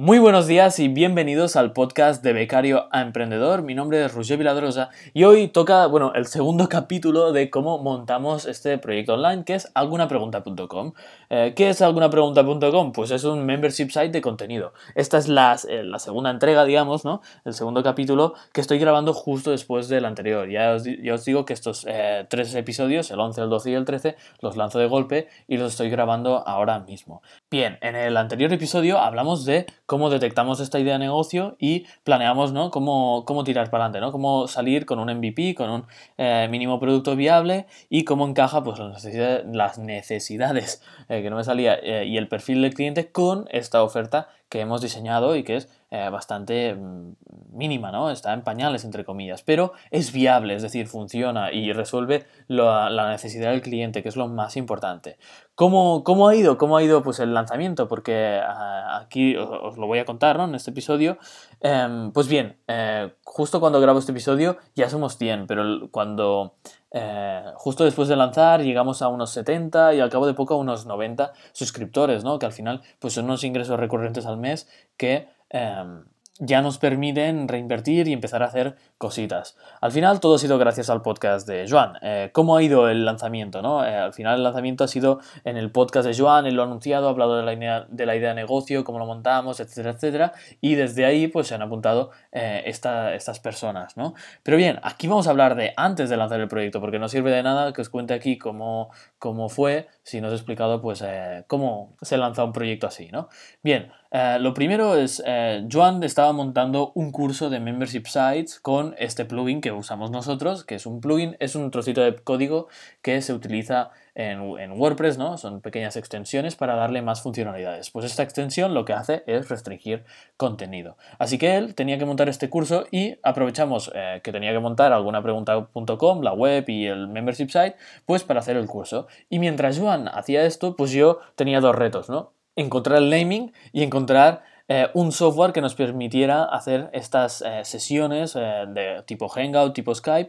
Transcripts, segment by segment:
Muy buenos días y bienvenidos al podcast de Becario a Emprendedor. Mi nombre es Roger Viladrosa y hoy toca, bueno, el segundo capítulo de cómo montamos este proyecto online que es algunapregunta.com. Eh, ¿Qué es algunapregunta.com? Pues es un membership site de contenido. Esta es la, eh, la, segunda entrega, digamos, ¿no? El segundo capítulo que estoy grabando justo después del anterior. Ya os, os digo que estos eh, tres episodios, el 11, el 12 y el 13, los lanzo de golpe y los estoy grabando ahora mismo. Bien, en el anterior episodio hablamos de cómo detectamos esta idea de negocio y planeamos ¿no? cómo, cómo tirar para adelante, ¿no? cómo salir con un MVP, con un eh, mínimo producto viable y cómo encaja pues, las necesidades, eh, que no me salía, eh, y el perfil del cliente con esta oferta que hemos diseñado y que es eh, bastante mm, mínima, ¿no? Está en pañales, entre comillas, pero es viable, es decir, funciona y resuelve la necesidad del cliente, que es lo más importante. ¿Cómo, cómo ha ido? ¿Cómo ha ido pues, el lanzamiento? Porque ah, aquí os, lo voy a contar, ¿no? En este episodio. Em, pues bien, eh, justo cuando grabo este episodio ya somos 100, pero cuando eh, justo después de lanzar llegamos a unos 70 y al cabo de poco a unos 90 suscriptores, ¿no? Que al final pues son unos ingresos recurrentes al mes que em, ya nos permiten reinvertir y empezar a hacer cositas. Al final todo ha sido gracias al podcast de Joan. Eh, ¿Cómo ha ido el lanzamiento? No? Eh, al final el lanzamiento ha sido en el podcast de Joan, él lo ha anunciado, ha hablado de la, idea, de la idea de negocio, cómo lo montamos, etcétera, etcétera. Y desde ahí pues se han apuntado eh, estas personas. ¿no? Pero bien, aquí vamos a hablar de antes de lanzar el proyecto, porque no sirve de nada que os cuente aquí cómo, cómo fue si no os he explicado pues cómo se lanza un proyecto así. ¿no? Bien, eh, lo primero es, eh, Joan estaba montando un curso de Membership Sites con este plugin que usamos nosotros, que es un plugin, es un trocito de código que se utiliza en, WordPress, ¿no? Son pequeñas extensiones para darle más funcionalidades. Pues esta extensión lo que hace es restringir contenido. Así que él tenía que montar este curso y aprovechamos eh, que tenía que montar alguna pregunta.com, la web y el membership site, pues para hacer el curso. Y mientras Joan hacía esto, pues yo tenía dos retos, ¿no? Encontrar el naming y encontrar eh, un software que nos permitiera hacer estas eh, sesiones eh, de tipo Hangout, tipo Skype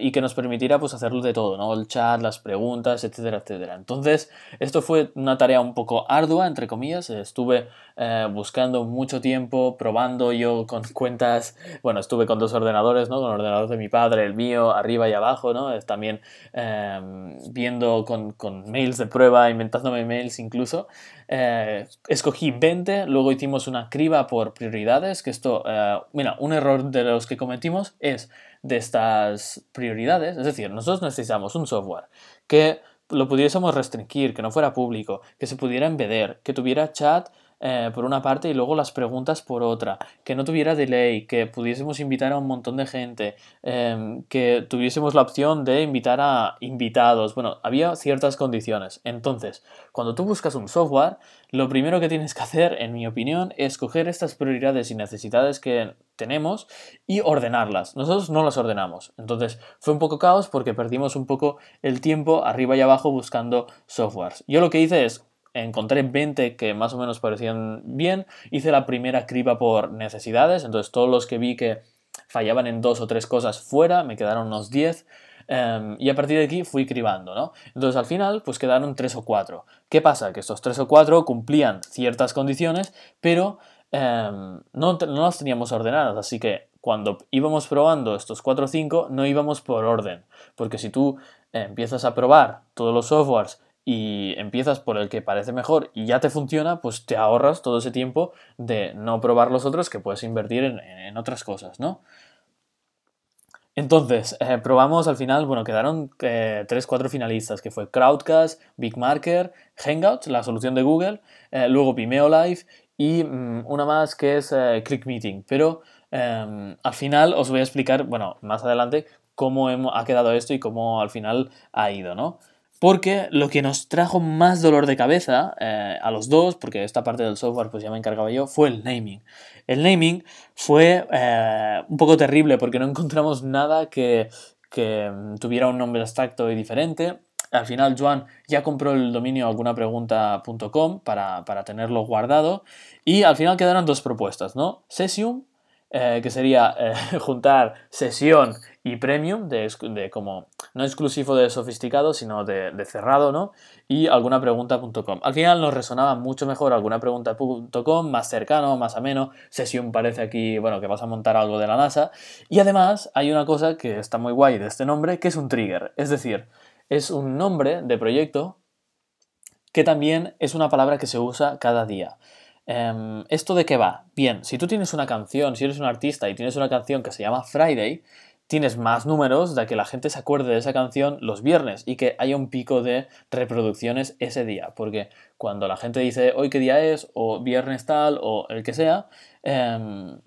y que nos permitiera pues hacerlo de todo, ¿no? El chat, las preguntas, etcétera, etcétera. Entonces, esto fue una tarea un poco ardua, entre comillas. Estuve buscando mucho tiempo, probando yo con cuentas, bueno, estuve con dos ordenadores, ¿no? Con el ordenador de mi padre, el mío, arriba y abajo, ¿no? También viendo con, con mails de prueba, inventándome mails incluso. escogí 20, luego hicimos una criba por prioridades, que esto, eh, mira, un error de los que cometimos es de estas prioridades, es decir, nosotros necesitamos un software que lo pudiésemos restringir, que no fuera público, que se pudiera embeder, que tuviera chat eh, por una parte y luego las preguntas por otra, que no tuviera delay, que pudiésemos invitar a un montón de gente, em, que tuviésemos la opción de invitar a invitados. Bueno, había ciertas condiciones. Entonces, cuando tú buscas un software, lo primero que tienes que hacer, en mi opinión, es coger estas prioridades y necesidades que tenemos y ordenarlas. Nosotros no las ordenamos. Entonces, fue un poco caos porque perdimos un poco el tiempo arriba y abajo buscando softwares. Yo lo que hice es encontré 20 que más o menos parecían bien, hice la primera criba por necesidades, entonces todos los que vi que fallaban en dos o tres cosas fuera, me quedaron unos 10 em, y a partir de aquí fui cribando, ¿no? Entonces al final pues quedaron 3 o 4. ¿Qué pasa? Que estos 3 o 4 cumplían ciertas condiciones, pero em, no, no las teníamos ordenadas, así que cuando íbamos probando estos 4 o 5 no íbamos por orden, porque si tú empiezas a probar todos los softwares y empiezas por el que parece mejor y ya te funciona, pues te ahorras todo ese tiempo de no probar los otros que puedes invertir en, otras cosas, ¿no? Entonces, eh, probamos al final, bueno, quedaron 3-4 eh, finalistas, que fue Crowdcast, BigMarker, Hangouts, la solución de Google, eh, luego Vimeo Live y mm, una más que es ClickMeeting. Pero em, al final os voy a explicar, bueno, más adelante, cómo ha quedado esto y cómo al final ha ido, ¿no? Porque lo que nos trajo más dolor de cabeza eh, a los dos, porque esta parte del software pues ya me encargaba yo, fue el naming. El naming fue eh, un poco terrible porque no encontramos nada que, mm, tuviera un nombre abstracto y diferente. Al final, Joan ya compró el dominio algunapregunta.com para, para tenerlo guardado. Y al final quedaron dos propuestas, ¿no? Sesium eh, que sería eh, juntar sesión y premium, de, como no exclusivo de sofisticado, sino de, de cerrado, ¿no? Y alguna pregunta.com. Al final nos resonaba mucho mejor alguna pregunta.com, más cercano, más ameno. Sesión parece aquí, bueno, que vas a montar algo de la NASA. Y además hay una cosa que está muy guay de este nombre, que es un trigger. Es decir, es un nombre de proyecto que también es una palabra que se usa cada día. Em, ¿Esto de qué va? Bien, si tú tienes una canción, si eres un artista y tienes una canción que se llama Friday, tienes más números de que la gente se acuerde de esa canción los viernes y que haya un pico de reproducciones ese día. Porque cuando la gente dice hoy qué día es, o viernes tal, o el que sea, em,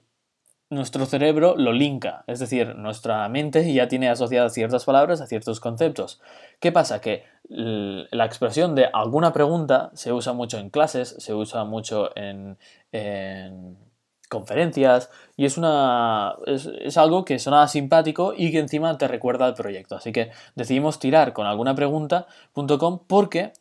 nuestro cerebro lo linka, es decir, nuestra mente ya tiene asociadas ciertas palabras a ciertos conceptos. ¿Qué pasa? Que la expresión de alguna pregunta se usa mucho en clases, se usa mucho en, conferencias y es, una, es, algo que suena simpático y que encima te recuerda al proyecto. Así que decidimos tirar con alguna pregunta.com porque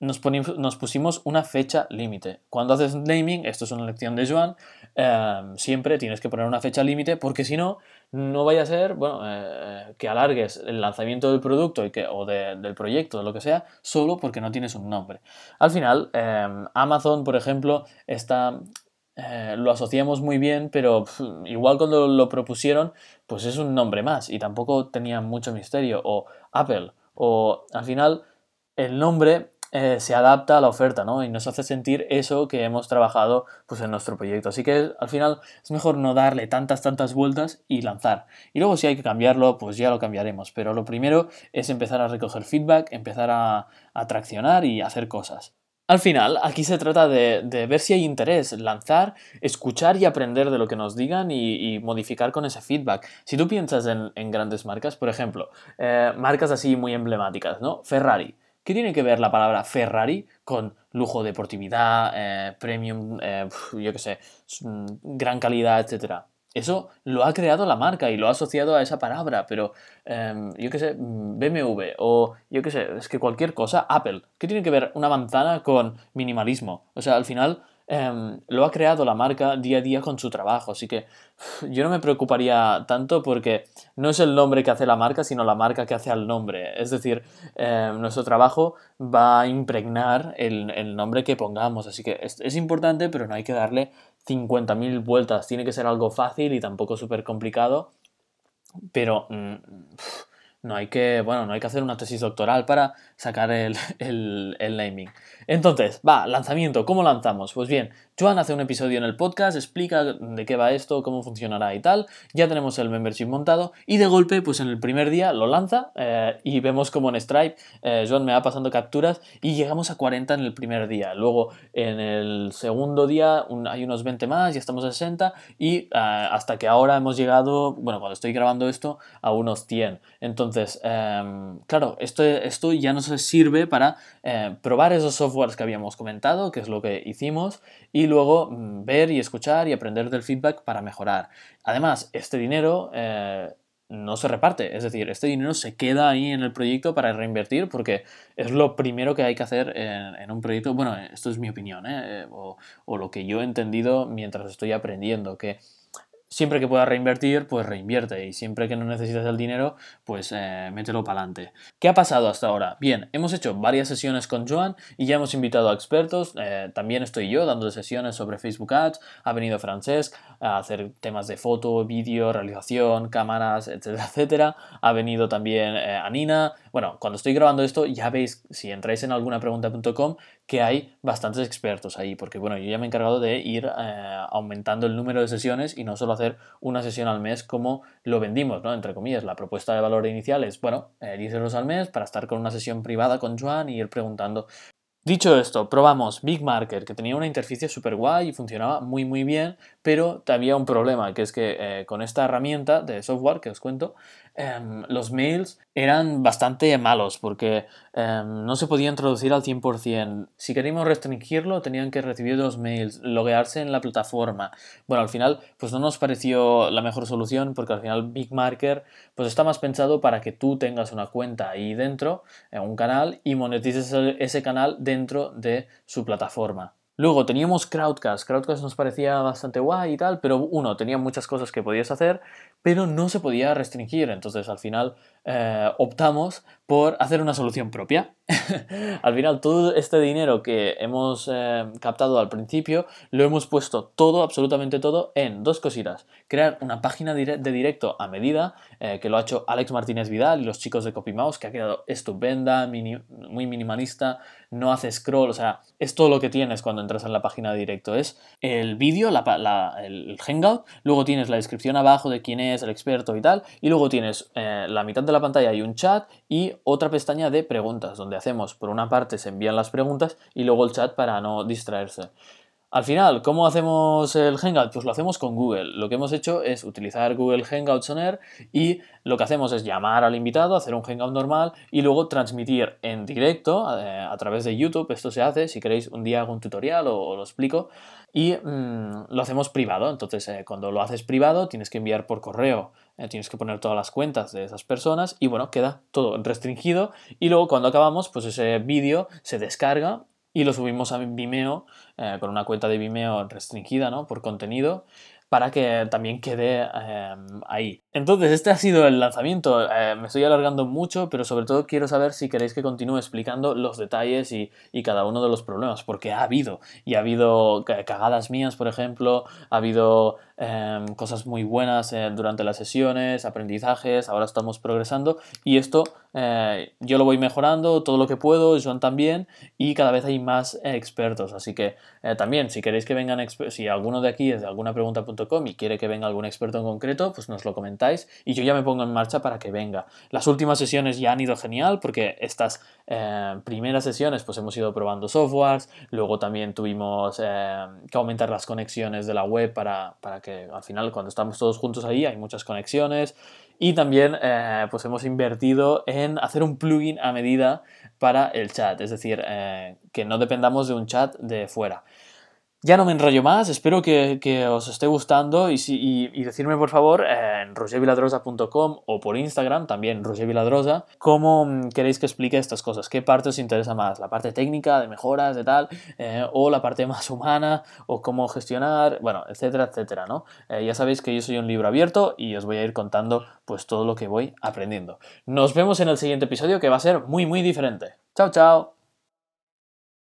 nos, nos, pusimos una fecha límite. Cuando haces naming, esto es una lección de Joan, Em, siempre tienes que poner una fecha límite porque si no, no vaya a ser bueno, eh, que alargues el lanzamiento del producto o del proyecto, o lo que sea, solo porque no tienes un nombre. Al final, em, Amazon, por ejemplo, está eh, lo asociamos muy bien, pero igual cuando lo propusieron, pues es un nombre más y tampoco tenía mucho misterio. O Apple, o al final el nombre eh, se adapta a la oferta, ¿no? Y nos hace sentir eso que hemos trabajado pues, en nuestro proyecto. Así que al final es mejor no darle tantas, tantas vueltas y lanzar. Y luego si hay que cambiarlo, pues ya lo cambiaremos. Pero lo primero es empezar a recoger feedback, empezar a, a traccionar y hacer cosas. Al final, aquí se trata de, ver si hay interés, lanzar, escuchar y aprender de lo que nos digan y, modificar con ese feedback. Si tú piensas en, grandes marcas, por ejemplo, eh, marcas así muy emblemáticas, ¿no? Ferrari. ¿Qué tiene que ver la palabra Ferrari con lujo, deportividad, eh, premium, eh, yo qué sé, mm, gran calidad, etcétera? Eso lo ha creado la marca y lo ha asociado a esa palabra, pero em, yo qué sé, mm, BMW o yo qué sé, es que cualquier cosa, Apple, ¿qué tiene que ver una manzana con minimalismo? O sea, al final Em, lo ha creado la marca día a día con su trabajo. Así que yo no me preocuparía tanto porque no es el nombre que hace la marca, sino la marca que hace al nombre. Es decir, em, nuestro trabajo va a impregnar el, nombre que pongamos. Así que es, importante, pero no hay que darle 50.000 vueltas. Tiene que ser algo fácil y tampoco súper complicado. Pero... Mm, no hay que, bueno, no hay que hacer una tesis doctoral para sacar el, el, naming. Entonces, va, lanzamiento, ¿cómo lanzamos? Pues bien, Joan hace un episodio en el podcast, explica de qué va esto, cómo funcionará y tal. Ya tenemos el membership montado y de golpe, pues en el primer día lo lanza eh, y vemos como en Stripe eh, Joan me va pasando capturas y llegamos a 40 en el primer día. Luego en el segundo día hay unos 20 más, ya estamos a 60 y eh, hasta que ahora hemos llegado, bueno, cuando estoy grabando esto, a unos 100. Entonces, em, claro, esto, esto ya nos sirve para probar esos softwares que habíamos comentado, que es lo que hicimos, y luego mm, ver y escuchar y aprender del feedback para mejorar. Además, este dinero eh, no se reparte, es decir, este dinero se queda ahí en el proyecto para reinvertir porque es lo primero que hay que hacer en, un proyecto. Bueno, esto es mi opinión, ¿eh? o, o lo que yo he entendido mientras estoy aprendiendo, que siempre que puedas reinvertir, pues reinvierte y siempre que no necesites el dinero, pues eh, mételo para adelante. ¿Qué ha pasado hasta ahora? Bien, hemos hecho varias sesiones con Joan y ya hemos invitado a expertos. Eh, también estoy yo dando sesiones sobre Facebook Ads. Ha venido Francesc a hacer temas de foto, vídeo, realización, cámaras, etcétera, etcétera. Ha venido también eh, Anina. Bueno, cuando estoy grabando esto ya veis, si entráis en alguna pregunta.com, que hay bastantes expertos ahí, porque bueno, yo ya me he encargado de ir eh, aumentando el número de sesiones y no solo hacer una sesión al mes como lo vendimos, ¿no? Entre comillas, la propuesta de valor inicial es, bueno, 10 euros al mes para estar con una sesión privada con Joan y ir preguntando Dicho esto, probamos Big Marker, que tenía una interfaz súper guay y funcionaba muy muy bien, pero había un problema, que es que eh, con esta herramienta de software que os cuento, em, los mails eran bastante malos porque em, no se podían traducir al 100%. Si queríamos restringirlo, tenían que recibir dos mails, loguearse en la plataforma. Bueno, al final, pues no nos pareció la mejor solución porque al final Big Marker pues está más pensado para que tú tengas una cuenta ahí dentro, en un canal, y monetices ese canal dentro de su plataforma. Luego teníamos Crowdcast. Crowdcast nos parecía bastante guay y tal, pero uno, tenía muchas cosas que podías hacer, pero no se podía restringir. Entonces al final eh, optamos por hacer una solución propia. al final todo este dinero que hemos eh, captado al principio lo hemos puesto todo, absolutamente todo, en dos cositas. Crear una página de directo a medida, eh, que lo ha hecho Alex Martínez Vidal y los chicos de CopyMouse, que ha quedado estupenda, muy minimalista, no hace scroll, o sea, es todo lo que tienes cuando entras en la página de directo. Es el vídeo, el hangout, luego tienes la descripción abajo de quién es el experto y tal, y luego tienes la mitad de la pantalla hay un chat y otra pestaña de preguntas, donde hacemos, por una parte se envían las preguntas y luego el chat para no distraerse. Al final, ¿cómo hacemos el Hangout? Pues lo hacemos con Google. Lo que hemos hecho es utilizar Google Hangouts on Air y lo que hacemos es llamar al invitado, hacer un Hangout normal y luego transmitir en directo eh, a través de YouTube. Esto se hace, si queréis un día hago un tutorial o, lo explico. Y mm, lo hacemos privado. Entonces, eh, cuando lo haces privado, tienes que enviar por correo, eh, tienes que poner todas las cuentas de esas personas y bueno, queda todo restringido. Y luego cuando acabamos, pues ese vídeo se descarga y lo subimos a Vimeo eh, con una cuenta de Vimeo restringida ¿no? por contenido para que también quede em, ahí. Entonces, este ha sido el lanzamiento. Eh, me estoy alargando mucho, pero sobre todo quiero saber si queréis que continúe explicando los detalles y, cada uno de los problemas, porque ha habido. Y ha habido cagadas mías, por ejemplo, ha habido em, cosas muy buenas eh, durante las sesiones, aprendizajes, ahora estamos progresando y esto eh, yo lo voy mejorando todo lo que puedo, Joan también, y cada vez hay más expertos. Así que también, si queréis que vengan, si alguno de aquí es de alguna pregunta y quiere que venga algún experto en concreto, pues nos lo comentáis y yo ya me pongo en marcha para que venga. Las últimas sesiones ya han ido genial porque estas eh, primeras sesiones pues hemos ido probando softwares, luego también tuvimos eh, que aumentar las conexiones de la web para, para, que al final cuando estamos todos juntos ahí hay muchas conexiones y también eh, pues hemos invertido en hacer un plugin a medida para el chat, es decir, que no dependamos de un chat de fuera. Ya no me enrollo más, espero que, os esté gustando y, decirme por favor en rogerviladrosa.com o por Instagram, también rogerviladrosa, cómo mm, queréis que explique estas cosas, qué parte os interesa más, la parte técnica, de mejoras, de tal, eh, o la parte más humana, o cómo gestionar, bueno, etcétera, etcétera, ¿no? Eh, ya sabéis que yo soy un libro abierto y os voy a ir contando pues todo lo que voy aprendiendo. Nos vemos en el siguiente episodio que va a ser muy, muy diferente. Chao, chao.